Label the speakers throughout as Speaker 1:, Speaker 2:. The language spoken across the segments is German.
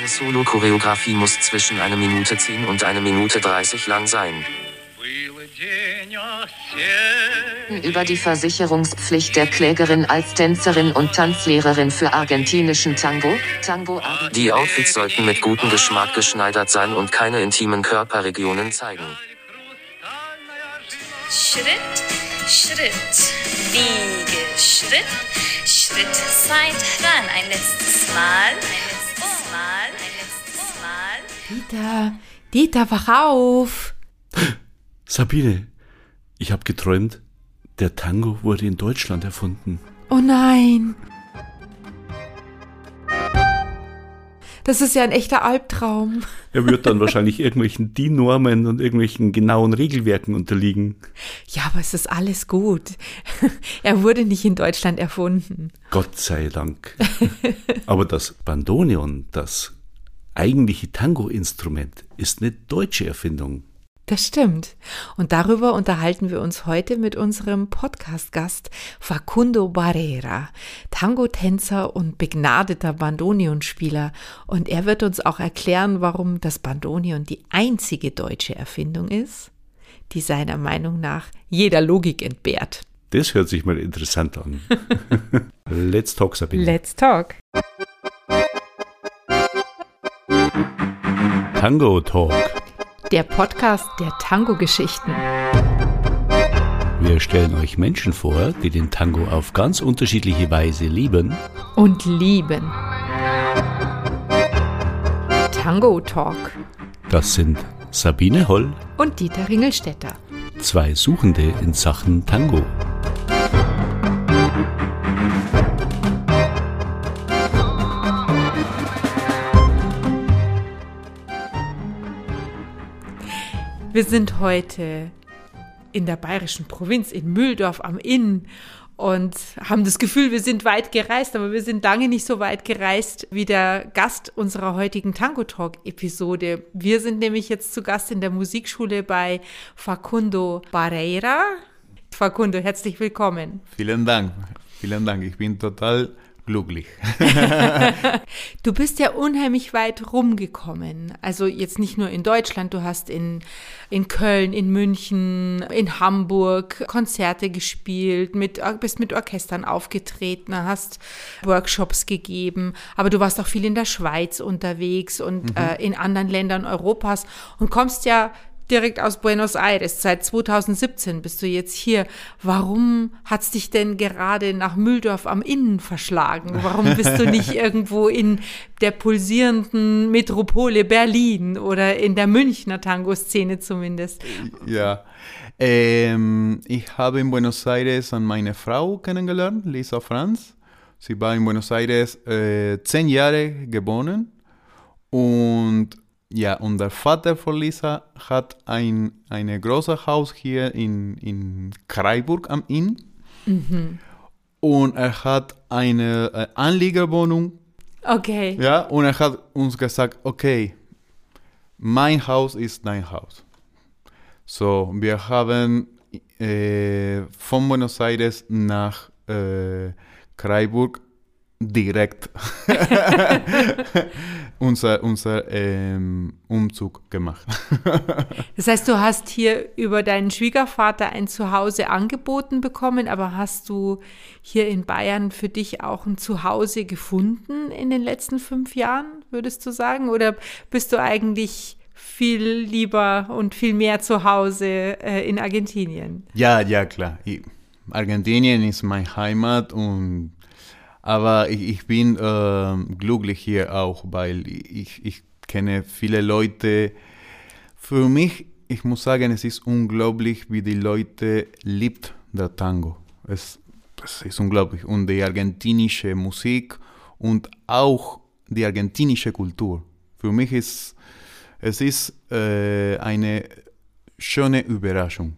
Speaker 1: Eine Solo-Choreografie muss zwischen eine Minute 10 und eine Minute 30 lang sein.
Speaker 2: Über die Versicherungspflicht der Klägerin als Tänzerin und Tanzlehrerin für argentinischen Tango, Tango
Speaker 1: Die Outfits sollten mit gutem Geschmack geschneidert sein und keine intimen Körperregionen zeigen.
Speaker 3: Schritt, Schritt, wiege, Schritt, Schritt, Zeit, ran, ein letztes Mal,
Speaker 4: Dieter, Dieter, wach auf!
Speaker 5: Sabine, ich habe geträumt, der Tango wurde in Deutschland erfunden.
Speaker 4: Oh nein! Das ist ja ein echter Albtraum.
Speaker 5: Er wird dann wahrscheinlich irgendwelchen DIN-Normen und irgendwelchen genauen Regelwerken unterliegen.
Speaker 4: Ja, aber es ist alles gut. Er wurde nicht in Deutschland erfunden.
Speaker 5: Gott sei Dank. Aber das Bandoneon, das eigentliche Tango-Instrument, ist eine deutsche Erfindung.
Speaker 4: Das stimmt. Und darüber unterhalten wir uns heute mit unserem Podcast-Gast Facundo Barrera, Tango-Tänzer und begnadeter Bandoneonspieler. Und er wird uns auch erklären, warum das Bandoneon die einzige deutsche Erfindung ist, die seiner Meinung nach jeder Logik entbehrt.
Speaker 5: Das hört sich mal interessant an. Let's talk, Sabine.
Speaker 4: Let's talk.
Speaker 5: Tango Talk.
Speaker 4: Der Podcast der Tango-Geschichten.
Speaker 5: Wir stellen euch Menschen vor, die den Tango auf ganz unterschiedliche Weise lieben.
Speaker 4: Und lieben. Tango Talk.
Speaker 5: Das sind Sabine Holl,
Speaker 4: Und Dieter Ringelstetter.
Speaker 5: zwei Suchende in Sachen Tango.
Speaker 4: Wir sind heute in der bayerischen Provinz, in Mühldorf am Inn und haben das Gefühl, wir sind weit gereist, aber wir sind lange nicht so weit gereist wie der Gast unserer heutigen Tango Talk Episode. Wir sind nämlich jetzt zu Gast in der Musikschule bei Facundo Barreira. Facundo, herzlich willkommen.
Speaker 6: Vielen Dank, vielen Dank. Ich bin total glücklich.
Speaker 4: Du bist ja unheimlich weit rumgekommen. Also jetzt nicht nur in Deutschland, du hast in, in Köln, in München, in Hamburg Konzerte gespielt, mit, bist mit Orchestern aufgetreten, hast Workshops gegeben, aber du warst auch viel in der Schweiz unterwegs und äh, in anderen Ländern Europas und kommst ja direkt aus Buenos Aires. Seit 2017 bist du jetzt hier. Warum hat's dich denn gerade nach Mühldorf am Inn verschlagen? Warum bist du nicht irgendwo in der pulsierenden Metropole Berlin oder in der Münchner Tango-Szene zumindest?
Speaker 6: ja. Ähm, ich habe in Buenos Aires an meine Frau kennengelernt, Lisa Franz. Sie war in Buenos Aires äh, zehn Jahre geboren. Und ja, und der Vater von Lisa hat ein ein großes Haus hier in, in Freiburg am Inn. Und er hat eine äh, Anliegerwohnung
Speaker 4: Okay.
Speaker 6: Ja, und er hat uns gesagt, okay, mein Haus ist dein Haus. So, wir haben äh, von Buenos Aires nach äh, Freiburg direkt unser, unser ähm, Umzug gemacht.
Speaker 4: Das heißt, du hast hier über deinen Schwiegervater ein Zuhause angeboten bekommen, aber hast du hier in Bayern für dich auch ein Zuhause gefunden in den letzten fünf Jahren, würdest du sagen? Oder bist du eigentlich viel lieber und viel mehr zu Hause äh, in Argentinien?
Speaker 6: ja, ja, klar. Argentinien ist meine Heimat und aber ich, ich bin ähm, glücklich hier auch, weil ich, ich kenne viele Leute. Für mich, ich muss sagen, es ist unglaublich, wie die Leute liebt der Tango. Es, es ist unglaublich. Und die argentinische Musik und auch die argentinische Kultur. Für mich ist es ist äh, eine schöne Überraschung.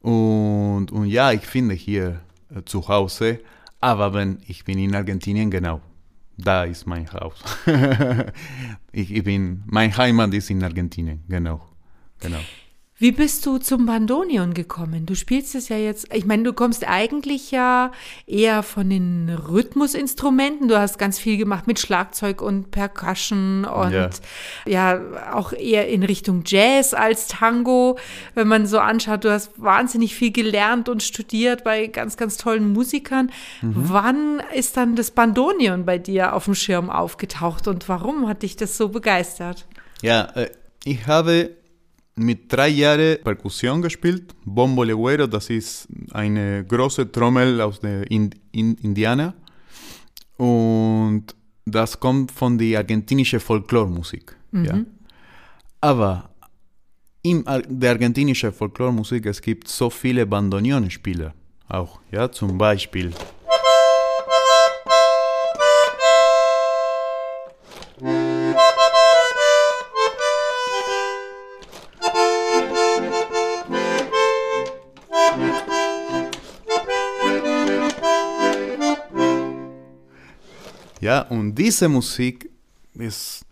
Speaker 6: Und, und ja, ich finde hier äh, zu Hause, aber wenn ich bin in Argentinien, genau, da ist mein Haus. ich, ich bin, mein Heimat ist in Argentinien, genau, genau.
Speaker 4: Wie bist du zum Bandoneon gekommen? Du spielst es ja jetzt, ich meine, du kommst eigentlich ja eher von den Rhythmusinstrumenten. Du hast ganz viel gemacht mit Schlagzeug und Percussion und ja, ja auch eher in Richtung Jazz als Tango. Wenn man so anschaut, du hast wahnsinnig viel gelernt und studiert bei ganz, ganz tollen Musikern. Mhm. Wann ist dann das Bandoneon bei dir auf dem Schirm aufgetaucht und warum hat dich das so begeistert?
Speaker 6: Ja, äh, ich habe mit drei Jahren Perkussion gespielt. Bombo Legüero, das ist eine große Trommel aus der in, in Indiana. Und das kommt von der argentinischen Folklormusik. Mhm. Ja. Aber in der argentinischen Folklormusik es gibt so viele Bandoneonspieler auch. Ja, zum Beispiel Ja, und diese Musik ist,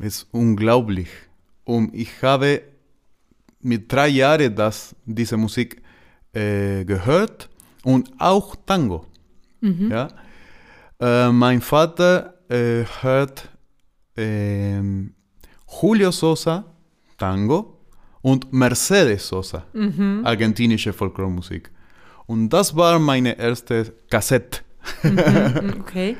Speaker 6: ist unglaublich. Und ich habe mit drei Jahren das, diese Musik äh, gehört und auch Tango. Mhm. Ja? Äh, mein Vater äh, hört ähm, Julio Sosa, Tango, und Mercedes Sosa, mhm. argentinische Folklormusik. Und das war meine erste Kassette. Mhm, okay.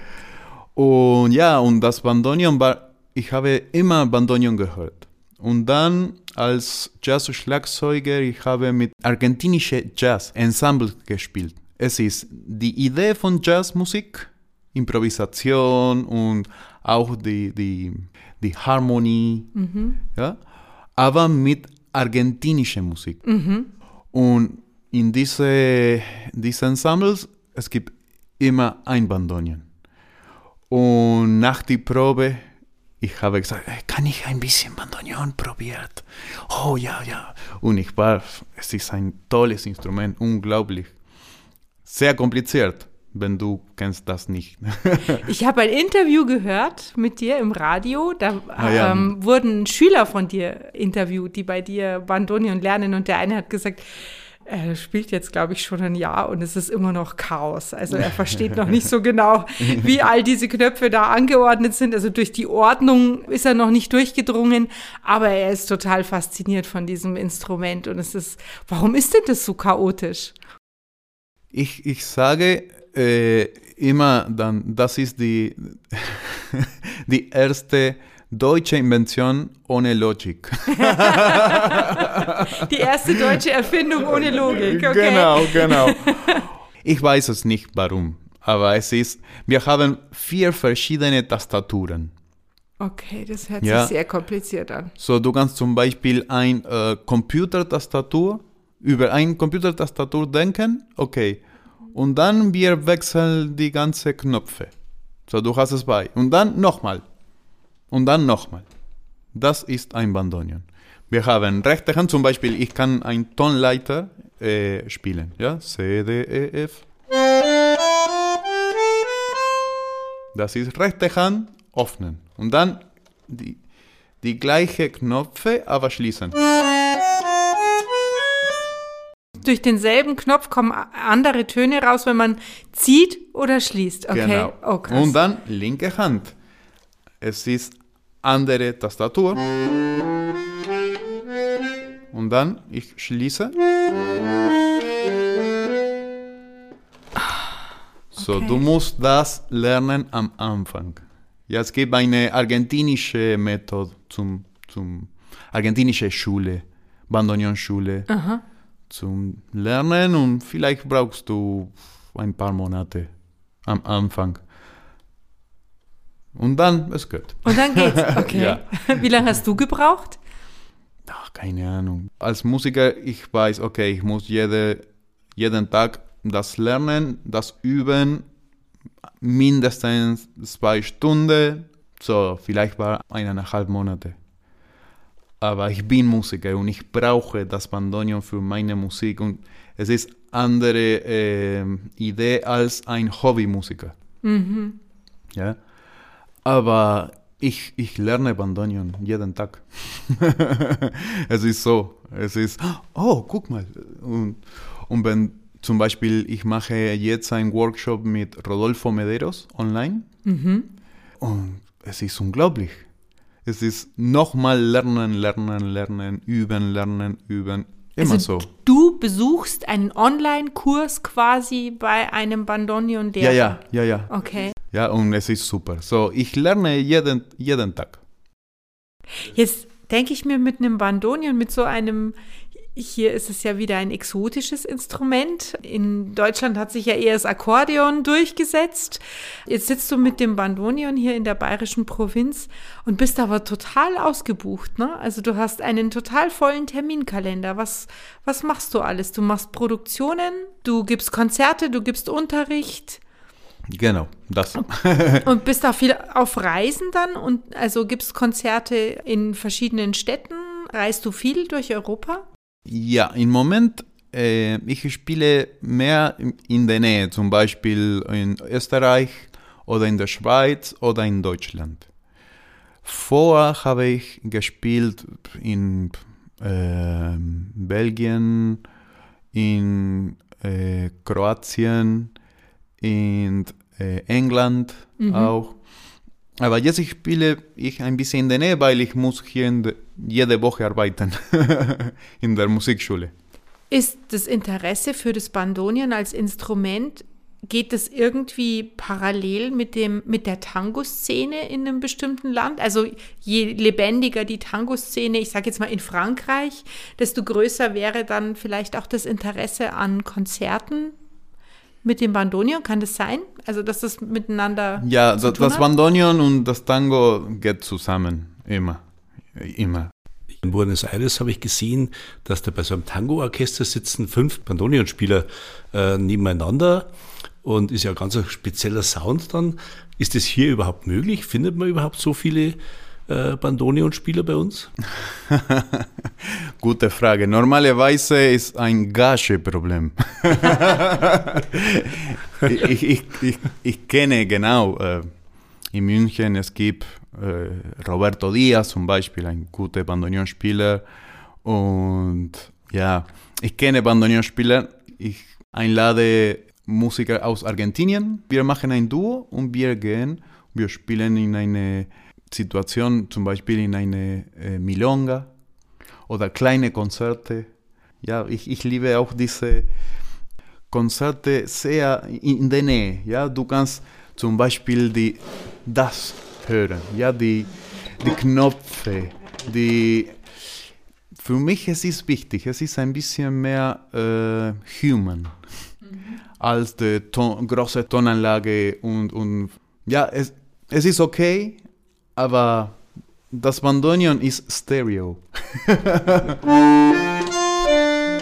Speaker 6: Und ja, und das Bandoneon war, ich habe immer Bandoneon gehört. Und dann als Jazz-Schlagzeuger, ich habe mit argentinische Jazz-Ensemble gespielt. Es ist die Idee von Jazzmusik, Improvisation und auch die, die, die Harmonie, mhm. ja, aber mit argentinischer Musik. Mhm. Und in diese, diese Ensembles, es gibt immer ein Bandoneon. Und nach der Probe, ich habe gesagt, kann ich ein bisschen Bandoneon probiert? Oh ja, ja. Und ich war, es ist ein tolles Instrument, unglaublich. Sehr kompliziert, wenn du kennst das nicht.
Speaker 4: ich habe ein Interview gehört mit dir im Radio. Da ah, ja. ähm, wurden Schüler von dir interviewt, die bei dir Bandoneon lernen. Und der eine hat gesagt, er spielt jetzt, glaube ich, schon ein Jahr und es ist immer noch Chaos. Also er versteht noch nicht so genau, wie all diese Knöpfe da angeordnet sind. Also durch die Ordnung ist er noch nicht durchgedrungen, aber er ist total fasziniert von diesem Instrument und es ist, warum ist denn das so chaotisch?
Speaker 6: Ich, ich sage äh, immer dann, das ist die, die erste Deutsche Invention ohne Logik.
Speaker 4: Die erste deutsche Erfindung ohne Logik. Okay.
Speaker 6: Genau, genau. Ich weiß es nicht warum, aber es ist, wir haben vier verschiedene Tastaturen.
Speaker 4: Okay, das hört ja. sich sehr kompliziert an.
Speaker 6: So, du kannst zum Beispiel ein äh, Computertastatur, über ein Computertastatur denken, okay. Und dann wir wechseln die ganzen Knöpfe. So, du hast es bei. Und dann nochmal. Und dann nochmal. Das ist ein Bandoneon. Wir haben rechte Hand, zum Beispiel, ich kann einen Tonleiter äh, spielen. Ja? C, D, E, F. Das ist rechte Hand, öffnen. Und dann die, die gleiche Knöpfe, aber schließen.
Speaker 4: Durch denselben Knopf kommen andere Töne raus, wenn man zieht oder schließt. Okay. Genau.
Speaker 6: Oh, Und dann linke Hand. Es ist andere Tastatur. Und dann, ich schließe. So, okay. du musst das lernen am Anfang. Ja, es gibt eine argentinische Methode zum, zum argentinische Schule, Bandoneon-Schule zum Lernen und vielleicht brauchst du ein paar Monate am Anfang. Und dann, es geht.
Speaker 4: Und dann geht's, okay. ja. Wie lange hast du gebraucht?
Speaker 6: Ach, keine Ahnung. Als Musiker, ich weiß, okay, ich muss jede, jeden Tag das lernen, das üben, mindestens zwei Stunden, so vielleicht war eineinhalb Monate. Aber ich bin Musiker und ich brauche das Bandoneon für meine Musik und es ist andere äh, Idee als ein Hobbymusiker. Mhm. Ja. Aber ich, ich lerne Bandoneon jeden Tag. es ist so, es ist, oh, guck mal. Und, und wenn zum Beispiel ich mache jetzt einen Workshop mit Rodolfo Mederos online und es ist unglaublich. Es ist nochmal lernen, lernen, lernen, üben, lernen, üben. Immer
Speaker 4: also
Speaker 6: so.
Speaker 4: du besuchst einen Online-Kurs quasi bei einem Bandonion-Lehrer.
Speaker 6: Ja, ja, ja, ja.
Speaker 4: Okay.
Speaker 6: Ja, und es ist super. So, ich lerne jeden, jeden Tag.
Speaker 4: Jetzt denke ich mir mit einem Bandonion, mit so einem, hier ist es ja wieder ein exotisches Instrument. In Deutschland hat sich ja eher das Akkordeon durchgesetzt. Jetzt sitzt du mit dem Bandonion hier in der bayerischen Provinz und bist aber total ausgebucht. Ne? Also du hast einen total vollen Terminkalender. Was, was machst du alles? Du machst Produktionen, du gibst Konzerte, du gibst Unterricht.
Speaker 6: Genau, das.
Speaker 4: Und bist da viel auf Reisen dann und also gibst Konzerte in verschiedenen Städten? Reist du viel durch Europa?
Speaker 6: Ja, im Moment, äh, ich spiele mehr in der Nähe, zum Beispiel in Österreich oder in der Schweiz oder in Deutschland. Vorher habe ich gespielt in äh, Belgien, in äh, Kroatien, in äh, England auch. Aber jetzt ich spiele ich ein bisschen in der Nähe, weil ich muss hier de, jede Woche arbeiten in der Musikschule.
Speaker 4: Ist das Interesse für das Bandonion als Instrument, geht das irgendwie parallel mit, dem, mit der Tango-Szene in einem bestimmten Land? Also je lebendiger die Tango-Szene, ich sage jetzt mal in Frankreich, desto größer wäre dann vielleicht auch das Interesse an Konzerten mit dem Bandonion. Kann das sein? Also dass das miteinander
Speaker 6: Ja,
Speaker 4: zu
Speaker 6: das,
Speaker 4: tun
Speaker 6: das
Speaker 4: hat?
Speaker 6: Bandonion und das Tango geht zusammen. Immer. Immer.
Speaker 5: In Buenos Aires habe ich gesehen, dass da bei so einem Tango-Orchester sitzen fünf Bandonionspieler äh, nebeneinander und ist ja ein ganz ein spezieller Sound dann. Ist das hier überhaupt möglich? Findet man überhaupt so viele äh, Bandonionspieler bei uns?
Speaker 6: Gute Frage. Normalerweise ist ein Gageproblem. ich, ich, ich, ich kenne genau, äh, in München es gibt äh, Roberto Diaz zum Beispiel, ein guter Bandonionspieler. Und ja, ich kenne Bandonionspieler. Ich einlade Musiker aus Argentinien. Wir machen ein Duo und wir gehen, wir spielen in eine Situation, zum Beispiel in eine äh, Milonga oder kleine Konzerte. Ja, ich, ich liebe auch diese Konzerte sehr in der Nähe. Ja, du kannst zum Beispiel die, das hören, ja, die, die Knöpfe, die. Für mich es ist wichtig, es ist ein bisschen mehr äh, human als die Ton, große Tonanlage und, und ja, es, es ist okay, aber das Bandonion ist Stereo.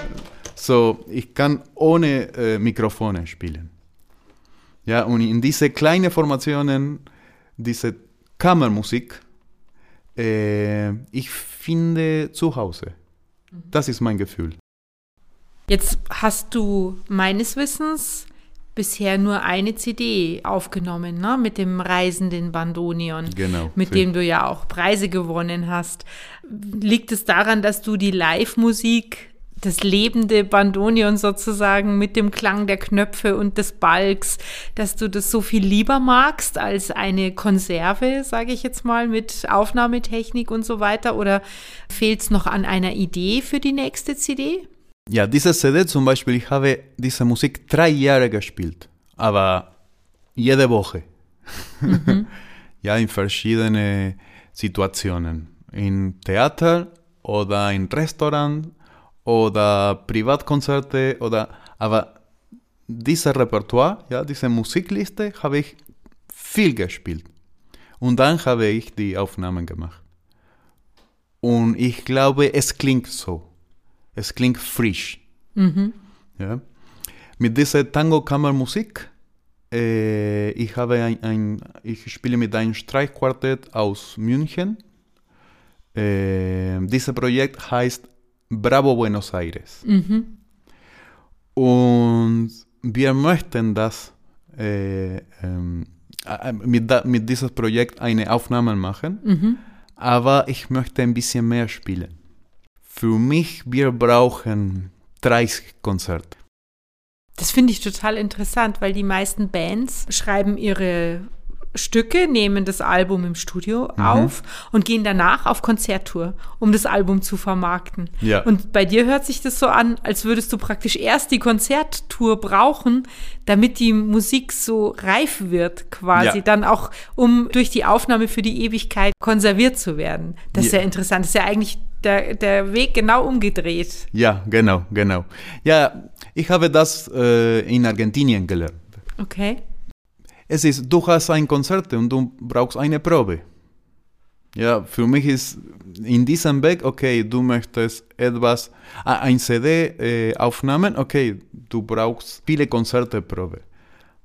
Speaker 6: so, ich kann ohne äh, Mikrofone spielen. Ja, und in diese kleinen Formationen, diese Kammermusik, äh, ich finde zu Hause. Das ist mein Gefühl.
Speaker 4: Jetzt hast du meines Wissens bisher nur eine CD aufgenommen, ne? mit dem reisenden Bandonion,
Speaker 6: Genau,
Speaker 4: mit dem du ja auch Preise gewonnen hast. Liegt es daran, dass du die Live-Musik, das lebende Bandonion sozusagen mit dem Klang der Knöpfe und des Balks, dass du das so viel lieber magst als eine Konserve, sage ich jetzt mal, mit Aufnahmetechnik und so weiter? Oder fehlt es noch an einer Idee für die nächste CD?
Speaker 6: Ja, diese CD zum Beispiel, ich habe diese Musik drei Jahre gespielt, aber jede Woche. ja, in verschiedene Situationen. In Theater oder in Restaurant oder Privatkonzerte oder, aber dieses Repertoire, ja, diese Musikliste habe ich viel gespielt. Und dann habe ich die Aufnahmen gemacht. Und ich glaube, es klingt so. Es klingt frisch. Ja. Mit dieser Tango-Kammermusik, äh, ich, habe ein, ein, ich spiele mit einem Streichquartett aus München. Äh, dieses Projekt heißt Bravo Buenos Aires. Und wir möchten das äh, ähm, äh, mit, da, mit diesem Projekt eine Aufnahme machen. aber ich möchte ein bisschen mehr spielen. Für mich, wir brauchen 30 Konzerte.
Speaker 4: Das finde ich total interessant, weil die meisten Bands schreiben ihre Stücke, nehmen das Album im Studio
Speaker 6: Mhm.
Speaker 4: auf und gehen danach auf Konzerttour, um das Album zu vermarkten.
Speaker 6: Ja.
Speaker 4: Und bei dir hört sich das so an, als würdest du praktisch erst die Konzerttour brauchen, damit die Musik so reif wird, quasi,
Speaker 6: Ja.
Speaker 4: dann auch, um durch die Aufnahme für die Ewigkeit konserviert zu werden. Das ist
Speaker 6: Ja.
Speaker 4: ja interessant. Das ist ja eigentlich der, der Weg genau umgedreht.
Speaker 6: Ja, genau, genau. Ja, ich habe das äh, in Argentinien gelernt.
Speaker 4: Okay.
Speaker 6: Es ist, du hast ein Konzert und du brauchst eine Probe. Ja, für mich ist in diesem Weg, okay, du möchtest etwas, ein CD äh, aufnehmen, okay, du brauchst viele Konzerte Probe.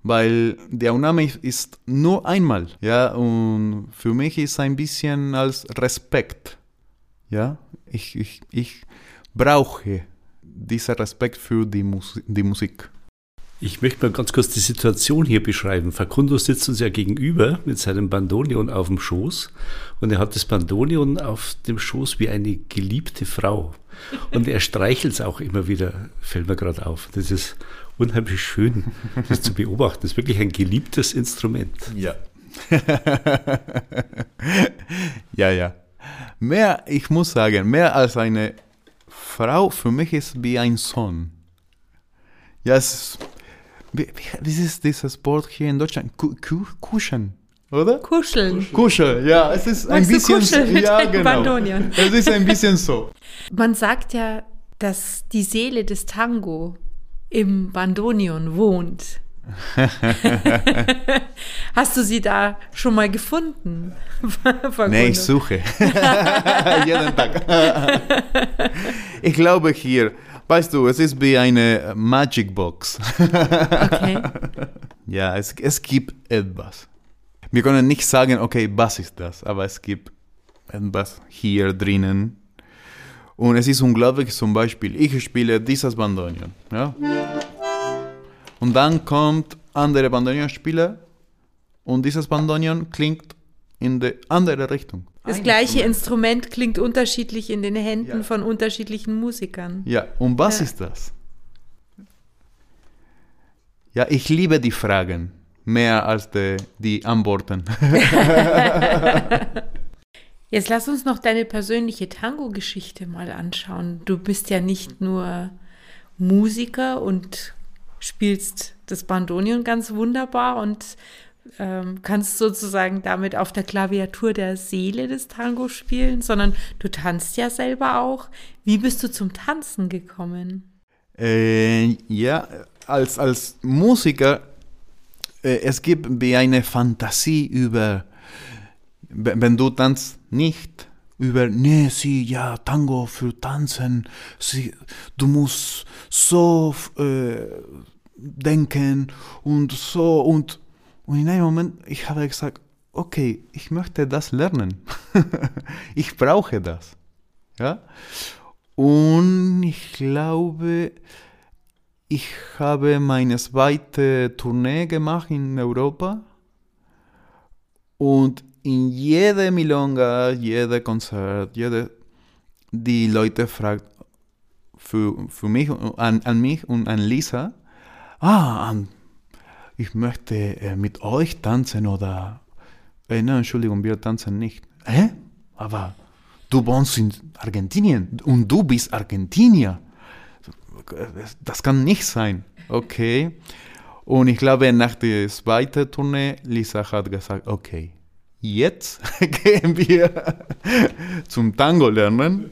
Speaker 6: Weil die Aufnahme ist- ist nur einmal, ja, und für mich ist ein bisschen als Respekt, ja, ich, ich, ich brauche diesen Respekt für die, Mus die Musik.
Speaker 5: Ich möchte mal ganz kurz die Situation hier beschreiben. Facundo sitzt uns ja gegenüber mit seinem Bandonion auf dem Schoß und er hat das Bandonion auf dem Schoß wie eine geliebte Frau. Und er streichelt es auch immer wieder, fällt mir gerade auf. Das ist unheimlich schön, das zu beobachten. Das ist wirklich ein geliebtes Instrument.
Speaker 6: Ja. ja, ja. Mehr, ich muss sagen, mehr als eine Frau, für mich ist wie ein Sohn. Ja, es ist dieses Wort hier in Deutschland? Ku, ku, kuschen, oder?
Speaker 4: Kuscheln.
Speaker 6: Kuschel, ja, es ist ein
Speaker 4: Magst du
Speaker 6: bisschen
Speaker 4: kuscheln mit
Speaker 6: ja, genau. Es ist ein bisschen so.
Speaker 4: Man sagt ja, dass die Seele des Tango im Bandonion wohnt. Hast du sie da schon mal gefunden?
Speaker 6: Nee, ich suche. Jeden Tag. ich glaube hier, weißt du, es ist wie eine Magic Box.
Speaker 4: Okay.
Speaker 6: Ja, es, es gibt etwas. Wir können nicht sagen, okay, was ist das, aber es gibt etwas hier drinnen. Und es ist unglaublich, zum Beispiel, ich spiele dieses Bandonion. Ja? Und dann kommt andere Bandonionspieler und dieses Bandonion klingt in die andere Richtung.
Speaker 4: Das gleiche Instrument klingt unterschiedlich in den Händen
Speaker 6: Ja.
Speaker 4: von unterschiedlichen Musikern.
Speaker 6: Ja, und was
Speaker 4: Ja.
Speaker 6: ist das? Ja, ich liebe die Fragen mehr als die, die Antworten.
Speaker 4: Jetzt lass uns noch deine persönliche Tango-Geschichte mal anschauen. Du bist ja nicht nur Musiker und spielst das Bandonion ganz wunderbar und ähm, kannst sozusagen damit auf der Klaviatur der Seele des Tango spielen, sondern du tanzt ja selber auch. Wie bist du zum Tanzen gekommen?
Speaker 6: Äh, ja, als, als Musiker, äh, es gibt wie eine Fantasie über, wenn du tanzt, nicht über, nee, sie, ja, Tango für Tanzen, sie, du musst so äh, denken und so und, und in einem Moment, ich habe gesagt, okay, ich möchte das lernen. ich brauche das. Ja? Und ich glaube, ich habe meine zweite Tournee gemacht in Europa. Und in jede Milonga, jede Konzert, jede, die Leute fragen für, für mich, an, an mich und an Lisa, ah, an, ich möchte äh, mit euch tanzen oder, äh, nein, Entschuldigung, wir tanzen nicht. Hä? Aber du wohnst in Argentinien und du bist Argentinier. Das kann nicht sein. Okay. Und ich glaube, nach der zweiten Tournee, Lisa hat gesagt, okay, jetzt gehen wir zum Tango lernen.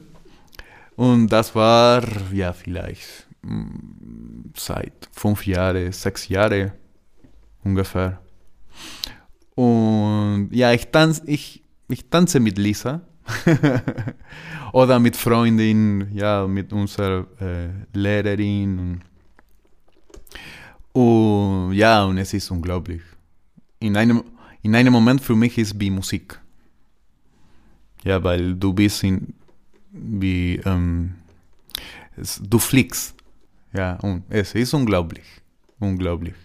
Speaker 6: Und das war, ja, vielleicht mm, seit fünf Jahren, sechs Jahren ungefähr. Und ja, ich, tanz, ich, ich tanze mit Lisa. Oder mit Freundin, ja, mit unserer äh, Lehrerin. Und ja, und es ist unglaublich. In einem, in einem Moment für mich ist wie Musik. Ja, weil du bist in, wie, ähm, es, du fliegst. Ja, und es ist unglaublich. Unglaublich.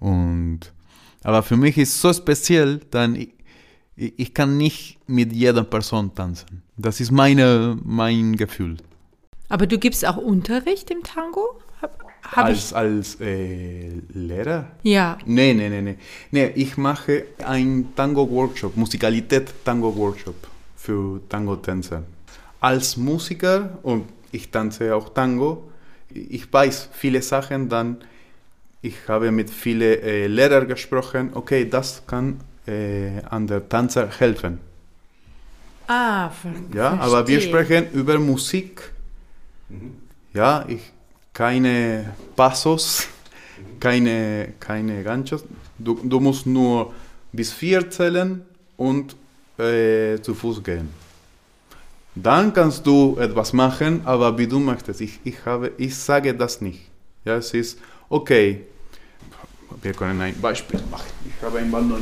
Speaker 6: Und, aber für mich ist so speziell, dann, ich, ich, ich kann nicht mit jeder Person tanzen. Das ist meine, mein Gefühl.
Speaker 4: Aber du gibst auch Unterricht im Tango? Hab, hab
Speaker 6: als
Speaker 4: ich,
Speaker 6: als äh, Lehrer?
Speaker 4: ja.
Speaker 6: Nee, nee, nee, nee. Nee, ich mache einen Tango-Workshop, Musikalität-Tango-Workshop für Tango-Tänzer. Als Musiker, und ich tanze auch Tango, ich weiß viele Sachen, dann ich habe mit vielen äh, Lehrern gesprochen, okay, das kann äh, an der Tänzer helfen.
Speaker 4: Ah, ver
Speaker 6: Ja, aber wir
Speaker 4: verstehe.
Speaker 6: sprechen über Musik. Ja, ich keine Passos, keine, keine Ganchos. Du, du musst nur bis vier zählen und äh, zu Fuß gehen. Dann kannst du etwas machen, aber wie du möchtest. Ich, ich, habe, ich sage das nicht. Ja, es ist okay. Wir können ein Beispiel. Ich habe ein Band.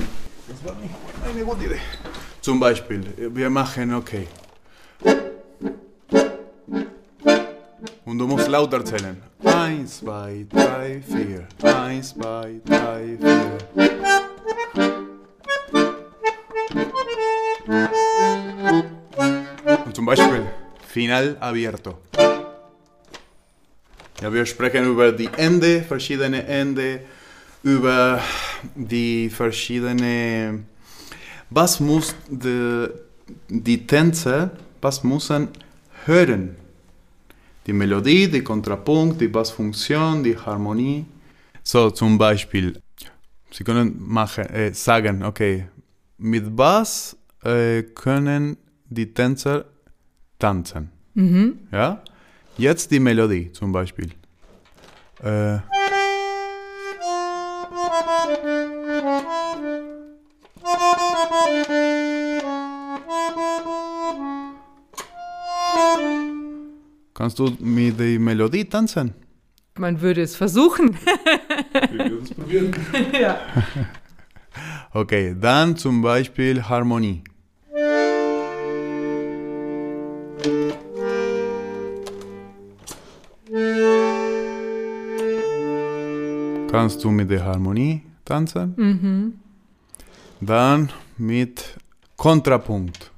Speaker 6: Das war nicht eine gute Idee. Zum Beispiel, wir machen okay. Und du musst lauter zählen. Eins, zwei, drei, vier. Eins, zwei, drei, vier. Und zum Beispiel Final abierto. Ja, wir sprechen über die Ende, verschiedene Ende, über die verschiedene. Was muss die, die Tänzer, was müssen hören? Die Melodie, die Kontrapunkt, die Bassfunktion, die Harmonie. So, zum Beispiel, Sie können machen, äh, sagen, okay, mit Bass äh, können die Tänzer tanzen. Ja? Jetzt die Melodie zum Beispiel. Äh, kannst du mit der Melodie tanzen?
Speaker 4: Man würde es versuchen. ja.
Speaker 6: Okay, dann zum Beispiel Harmonie. Kannst du mit der Harmonie tanzen? Dann mit Kontrapunkt.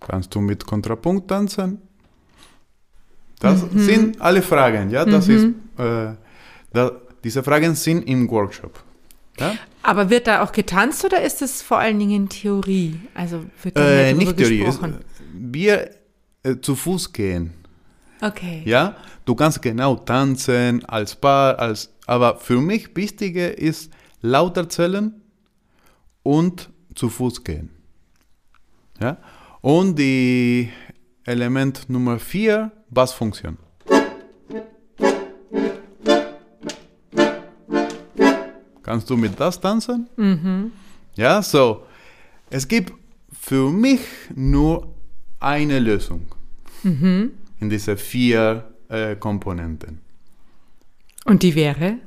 Speaker 6: Kannst du mit Kontrapunkt tanzen? Das sind alle Fragen, ja. Das ist, äh, da, diese Fragen sind im Workshop. Ja?
Speaker 4: Aber wird da auch getanzt oder ist es vor allen Dingen Theorie? Also wird da
Speaker 6: Äh, nicht Theorie. Es,
Speaker 4: gesprochen?
Speaker 6: wir äh, zu Fuß gehen.
Speaker 4: Okay.
Speaker 6: Ja, du kannst genau tanzen als Paar, als, aber für mich wichtige ist lauter zählen und zu Fuß gehen. Ja, und die Element Nummer vier, Bassfunktion. Kannst du mit das tanzen? Ja, so. Es gibt für mich nur eine Lösung in diese vier äh, Komponenten.
Speaker 4: Und die wäre?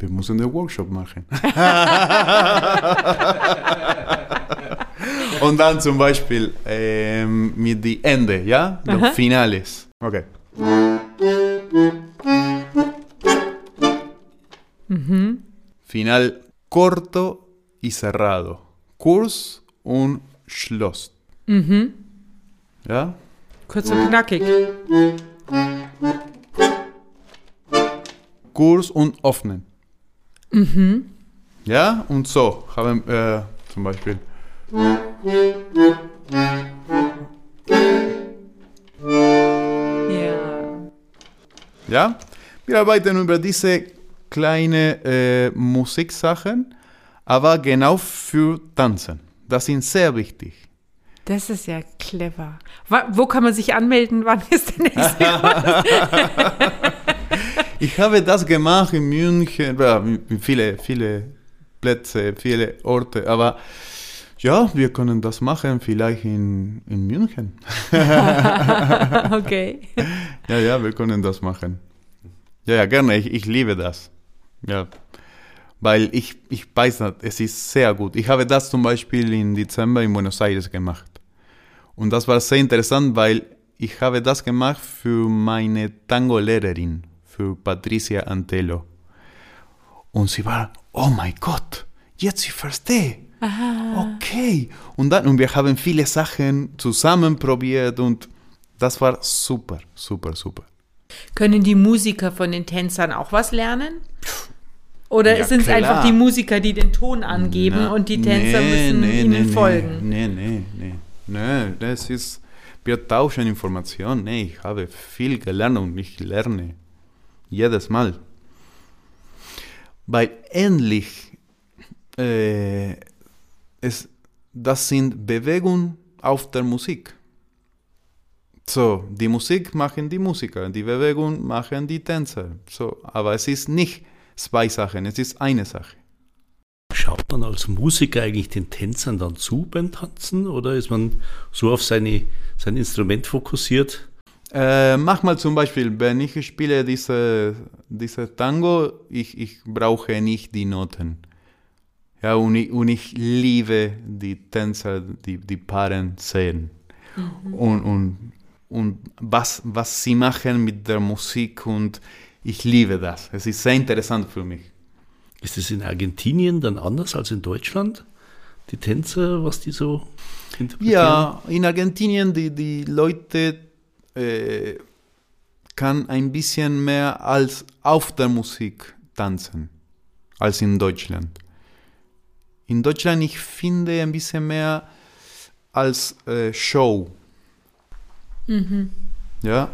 Speaker 6: Wir müssen den Workshop machen. Und dann zum Beispiel ähm, mit die Ende, ja? Los Finales. Okay. Final corto y cerrado. Kurs und Schloss. Ja?
Speaker 4: Kurz und knackig.
Speaker 6: Kurs und öffnen. Ja, und so haben äh, zum Beispiel.
Speaker 4: Ja.
Speaker 6: Ja, wir arbeiten über diese kleine äh, Musiksachen, aber genau für Tanzen. Das sind sehr wichtig.
Speaker 4: Das ist ja clever. Wo kann man sich anmelden? Wann ist der nächste?
Speaker 6: Ich habe das gemacht in München, viele, viele Plätze, viele Orte, aber ja, wir können das machen, vielleicht in, in München.
Speaker 4: okay.
Speaker 6: Ja, ja, wir können das machen. Ja, ja, gerne, ich, ich liebe das. Ja, weil ich, ich weiß, nicht, es ist sehr gut. Ich habe das zum Beispiel im Dezember in Buenos Aires gemacht. Und das war sehr interessant, weil ich habe das gemacht für meine Tango-Lehrerin, für Patricia Antello. Und sie war, oh mein Gott, jetzt ich verstehe. Okay. Und dann, und wir haben viele Sachen zusammen probiert und das war super, super, super.
Speaker 4: Können die Musiker von den Tänzern auch was lernen? Oder
Speaker 6: Ja,
Speaker 4: sind es einfach die Musiker, die den Ton angeben
Speaker 6: Na,
Speaker 4: und die Tänzer
Speaker 6: nee,
Speaker 4: müssen
Speaker 6: nee,
Speaker 4: ihnen
Speaker 6: nee,
Speaker 4: folgen?
Speaker 6: Nee, nee, nee. Nee, das ist, wir tauschen Informationen. Nee, ich habe viel gelernt und ich lerne jedes Mal. Weil endlich, äh, es, das sind Bewegungen auf der Musik. So, die Musik machen die Musiker, die Bewegung machen die Tänzer. So, aber es ist nicht zwei Sachen, es ist eine Sache.
Speaker 5: Schaut man als Musiker eigentlich den Tänzern dann zu beim Tanzen oder ist man so auf seine, sein Instrument fokussiert?
Speaker 6: Äh, manchmal zum Beispiel, wenn ich spiele diese, diese Tango, ich, ich brauche nicht die Noten. Ja, und ich, und ich liebe die Tänzer, die, die Paaren sehen. Und, und, und was, was sie machen mit der Musik und ich liebe das. Es ist sehr interessant für mich.
Speaker 5: Ist es in Argentinien dann anders als in Deutschland? Die Tänzer, was die so interpretieren?
Speaker 6: Ja, in Argentinien die, die Leute äh, kann ein bisschen mehr als auf der Musik tanzen als in Deutschland. In Deutschland ich finde ein bisschen mehr als äh, Show. Ja.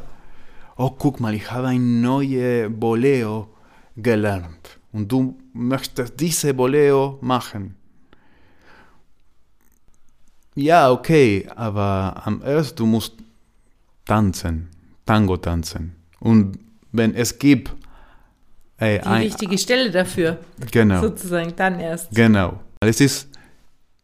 Speaker 6: Oh, guck mal, ich habe ein neues Boleo gelernt und du möchtest diese Boleo machen. Ja, okay, aber am ersten du musst tanzen, Tango tanzen. Und wenn es gibt äh,
Speaker 4: Die
Speaker 6: ein,
Speaker 4: richtige Stelle dafür,
Speaker 6: genau,
Speaker 4: sozusagen, dann erst.
Speaker 6: genau. Es ist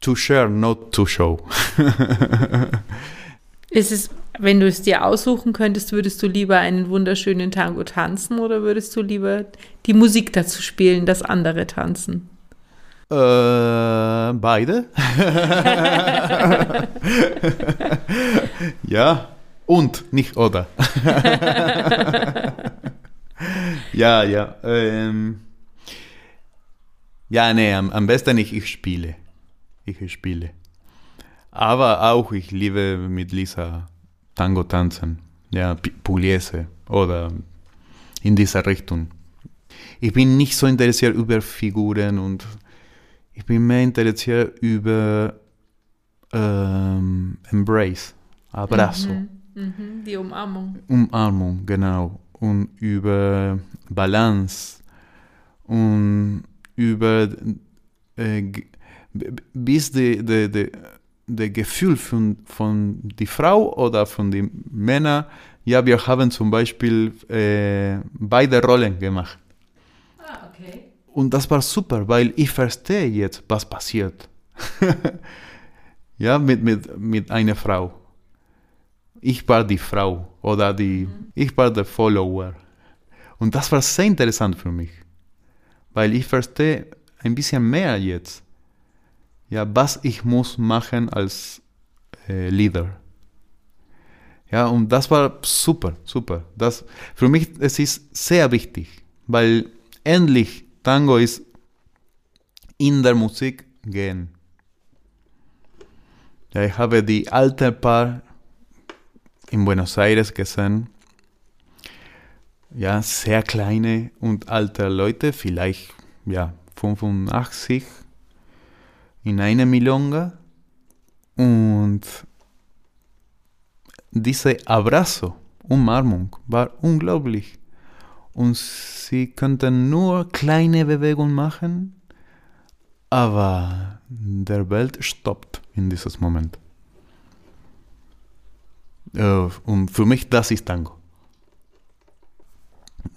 Speaker 6: to share, not to show.
Speaker 4: Ist es, wenn du es dir aussuchen könntest, würdest du lieber einen wunderschönen Tango tanzen oder würdest du lieber die Musik dazu spielen, das andere tanzen?
Speaker 6: Äh, beide. ja, und, nicht oder. ja, ja. Ähm, ja, nee, am, am besten ich, ich spiele. Ich spiele. Aber auch ich liebe mit Lisa Tango tanzen. Ja, Pugliese oder in dieser Richtung. Ich bin nicht so interessiert über Figuren und ich bin mehr interessiert über ähm, Embrace, Abrazo,
Speaker 4: Mhm, die Umarmung.
Speaker 6: Umarmung, genau. Und über Balance und über äh, bis die, die, die, die Gefühl von, von die Frau oder von den Männern. Ja, wir haben zum Beispiel äh, beide Rollen gemacht.
Speaker 4: Ah, okay.
Speaker 6: Und das war super, weil ich verstehe jetzt, was passiert. ja, mit, mit, mit einer Frau. Ich war die Frau oder die, ich war der Follower. Und das war sehr interessant für mich, weil ich verstehe ein bisschen mehr jetzt, ja, was ich muss machen als äh, Leader. Ja, und das war super, super. Das, für mich es ist sehr wichtig, weil endlich Tango ist in der Musik gehen. Ja, ich habe die alte Paar in Buenos Aires gesehen. Ja, sehr kleine und alte Leute, vielleicht ja, 85 in einer Milonga. Und diese Abrazo, Umarmung, war unglaublich. Und sie könnten nur kleine Bewegungen machen, aber der Welt stoppt in diesem Moment. Äh, Und für mich, das ist Tango.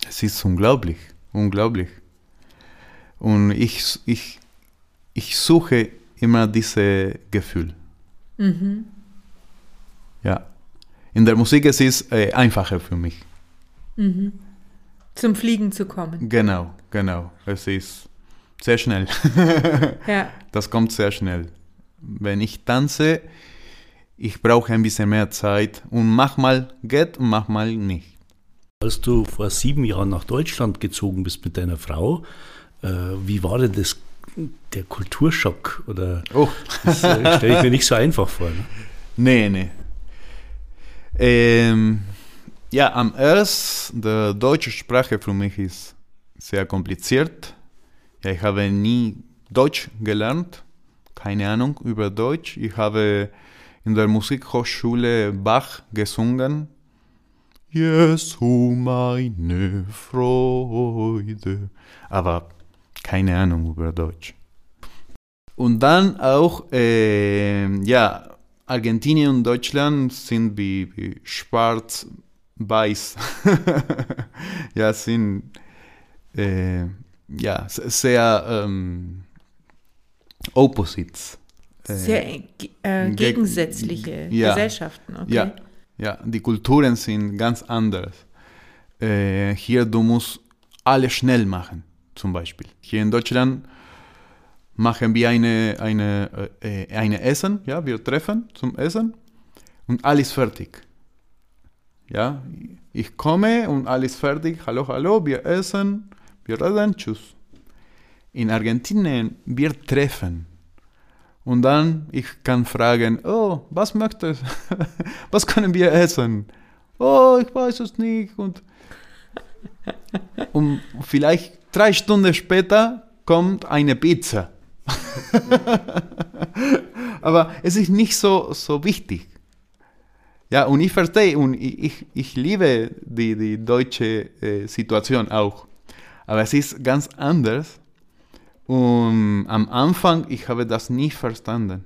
Speaker 6: Es ist unglaublich, unglaublich. Und ich, ich, ich suche immer dieses Gefühl. Ja. In der Musik es ist äh, einfacher für mich.
Speaker 4: Zum Fliegen zu kommen.
Speaker 6: Genau, genau. Es ist sehr schnell.
Speaker 4: Ja.
Speaker 6: Das kommt sehr schnell. Wenn ich tanze, ich brauche ein bisschen mehr Zeit und manchmal geht und manchmal nicht.
Speaker 5: Als du vor sieben Jahren nach Deutschland gezogen bist mit deiner Frau, äh, wie war denn das, der Kulturschock? Oder
Speaker 6: Oh.
Speaker 5: das äh, stelle ich mir nicht so einfach vor. Ne?
Speaker 6: Nee, nee. Ähm, ja, am ersten, die deutsche Sprache für mich ist sehr kompliziert. Ich habe nie Deutsch gelernt, keine Ahnung über Deutsch. Ich habe in der Musikhochschule Bach gesungen. Jesu, meine Freude. Aber keine Ahnung über Deutsch. Und dann auch, äh, ja, Argentinien und Deutschland sind wie, wie schwarz-weiß. ja, sind äh, ja, se- sehr ähm, Opposites. Äh,
Speaker 4: Sehr äh,
Speaker 6: ge-
Speaker 4: gegensätzliche
Speaker 6: ja.
Speaker 4: Gesellschaften. Okay?
Speaker 6: Ja, ja, die Kulturen sind ganz anders. Äh, hier, du musst alles schnell machen, zum Beispiel. Hier in Deutschland machen wir eine, eine, äh, eine Essen, ja, wir treffen zum Essen und alles fertig. Ja, ich komme und alles fertig, hallo, hallo, wir essen, wir reden, tschüss. In Argentinien, wir treffen. Und dann, ich kann fragen, oh, was möchtest Was können wir essen? Oh, ich weiß es nicht. Und, und vielleicht drei Stunden später kommt eine Pizza. Aber es ist nicht so, so wichtig. Ja, und ich verstehe und ich, ich, liebe die, die deutsche äh, Situation auch. Aber es ist ganz anders. Und am Anfang, ich habe das nicht verstanden.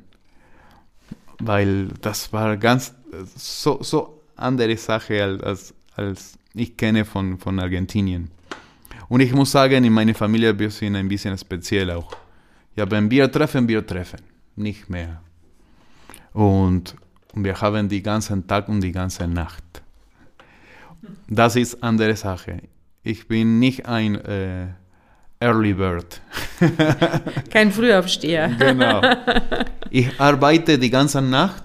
Speaker 6: Weil das war ganz äh, so, so andere Sache als, als ich kenne von, von Argentinien. Und ich muss sagen, in meiner Familie, wir sind ein bisschen speziell auch. Ja, wenn wir treffen, wir treffen. Nicht mehr. Und wir haben die ganzen Tag und die ganze Nacht. Das ist andere Sache. Ich bin nicht ein äh, Early Bird.
Speaker 4: Kein Frühaufsteher.
Speaker 6: Genau. Ich arbeite die ganze Nacht,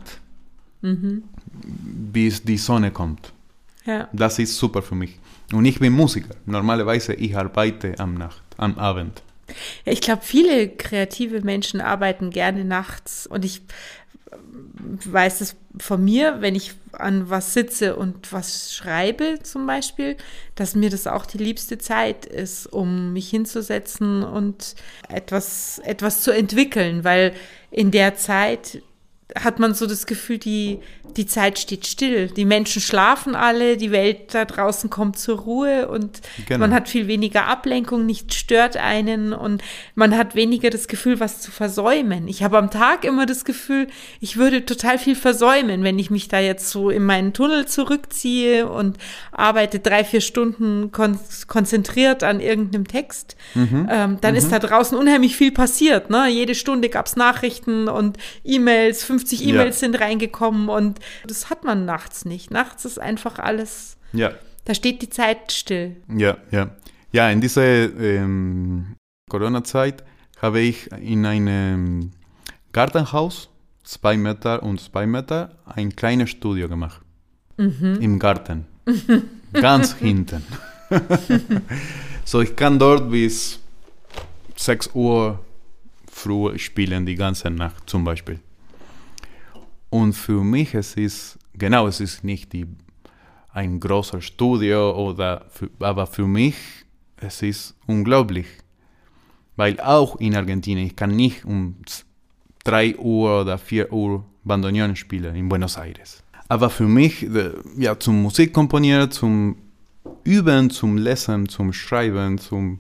Speaker 6: bis die Sonne kommt.
Speaker 4: Ja.
Speaker 6: Das ist super für mich. Und ich bin Musiker. Normalerweise ich arbeite am Nacht, am Abend.
Speaker 4: Ich glaube, viele kreative Menschen arbeiten gerne nachts und ich weiß es von mir, wenn ich an was sitze und was schreibe zum Beispiel, dass mir das auch die liebste Zeit ist, um mich hinzusetzen und etwas, etwas zu entwickeln, weil in der Zeit hat man so das Gefühl, die, die Zeit steht still. Die Menschen schlafen alle, die Welt da draußen kommt zur Ruhe und
Speaker 6: Genau.
Speaker 4: man hat viel weniger Ablenkung, nichts stört einen und man hat weniger das Gefühl, was zu versäumen. Ich habe am Tag immer das Gefühl, ich würde total viel versäumen, wenn ich mich da jetzt so in meinen Tunnel zurückziehe und arbeite drei, vier Stunden kon konzentriert an irgendeinem Text. Ähm, dann ist da draußen unheimlich viel passiert. Ne? Jede Stunde gab es Nachrichten und E-Mails, 50
Speaker 6: Ja.
Speaker 4: E-Mails sind reingekommen und das hat man nachts nicht. Nachts ist einfach alles,
Speaker 6: Ja,
Speaker 4: da steht die Zeit still.
Speaker 6: ja, ja. Ja, in dieser ähm, Corona-Zeit habe ich in einem Gartenhaus, zwei Meter und zwei Meter, ein kleines Studio gemacht. Im Garten. Ganz hinten. so, ich kann dort bis 6 Uhr früh spielen, die ganze Nacht zum Beispiel. Und für mich es ist, genau, es ist nicht die, ein großer Studio, oder für, aber für mich es ist unglaublich. Weil auch in Argentinien, ich kann nicht um 3 Uhr oder 4 Uhr Bandoneon spielen in Buenos Aires. Aber für mich, äh, ja, zum Musik komponieren, zum Üben, zum Lesen, zum Schreiben, zum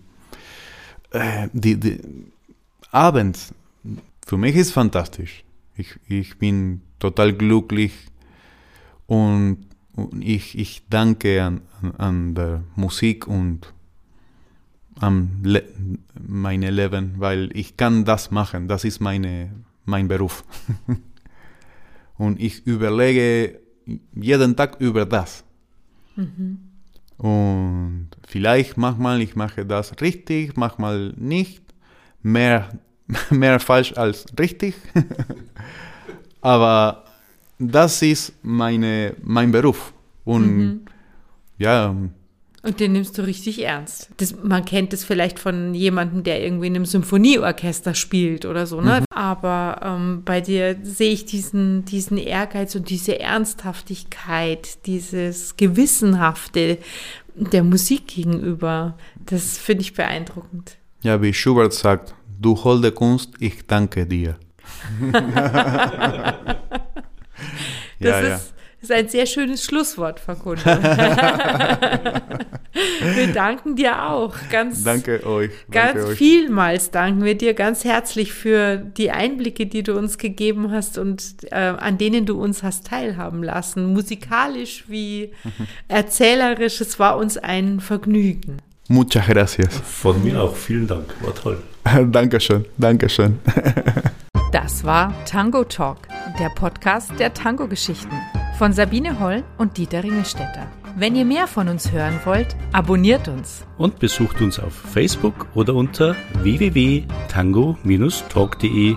Speaker 6: äh, die, die, abends, für mich ist fantastisch. Ich, ich bin total glücklich und, und ich, ich danke an, an, der Musik und an Le meine Leben, weil ich kann das machen. Das ist meine, mein Beruf. und ich überlege jeden Tag über das. Und vielleicht manchmal ich mache das richtig, manchmal nicht. Mehr, mehr falsch als richtig. Aber das ist meine, mein Beruf. Und ja,
Speaker 4: Und den nimmst du richtig ernst. Das, man kennt es vielleicht von jemandem, der irgendwie in einem Symphonieorchester spielt oder so, ne? Aber ähm, bei dir sehe ich diesen, diesen Ehrgeiz und diese Ernsthaftigkeit, dieses Gewissenhafte der Musik gegenüber. Das finde ich beeindruckend.
Speaker 6: ja, wie Schubert sagt, du holde Kunst, ich danke dir.
Speaker 4: Das
Speaker 6: ja,
Speaker 4: ist,
Speaker 6: ja.
Speaker 4: ist ein sehr schönes Schlusswort, Facundo. wir danken dir auch. Ganz,
Speaker 6: Danke euch.
Speaker 4: Ganz
Speaker 6: danke euch.
Speaker 4: vielmals danken wir dir ganz herzlich für die Einblicke, die du uns gegeben hast und äh, an denen du uns hast teilhaben lassen. Musikalisch wie erzählerisch. Es war uns ein Vergnügen.
Speaker 6: Muchas gracias.
Speaker 5: Von mir auch. Vielen Dank. War toll.
Speaker 6: Dankeschön, Dankeschön.
Speaker 7: Das war Tango Talk, der Podcast der Tango-Geschichten von Sabine Holl und Dieter Ringelstetter. Wenn ihr mehr von uns hören wollt, abonniert uns.
Speaker 5: Und besucht uns auf Facebook oder unter www.tango-talk.de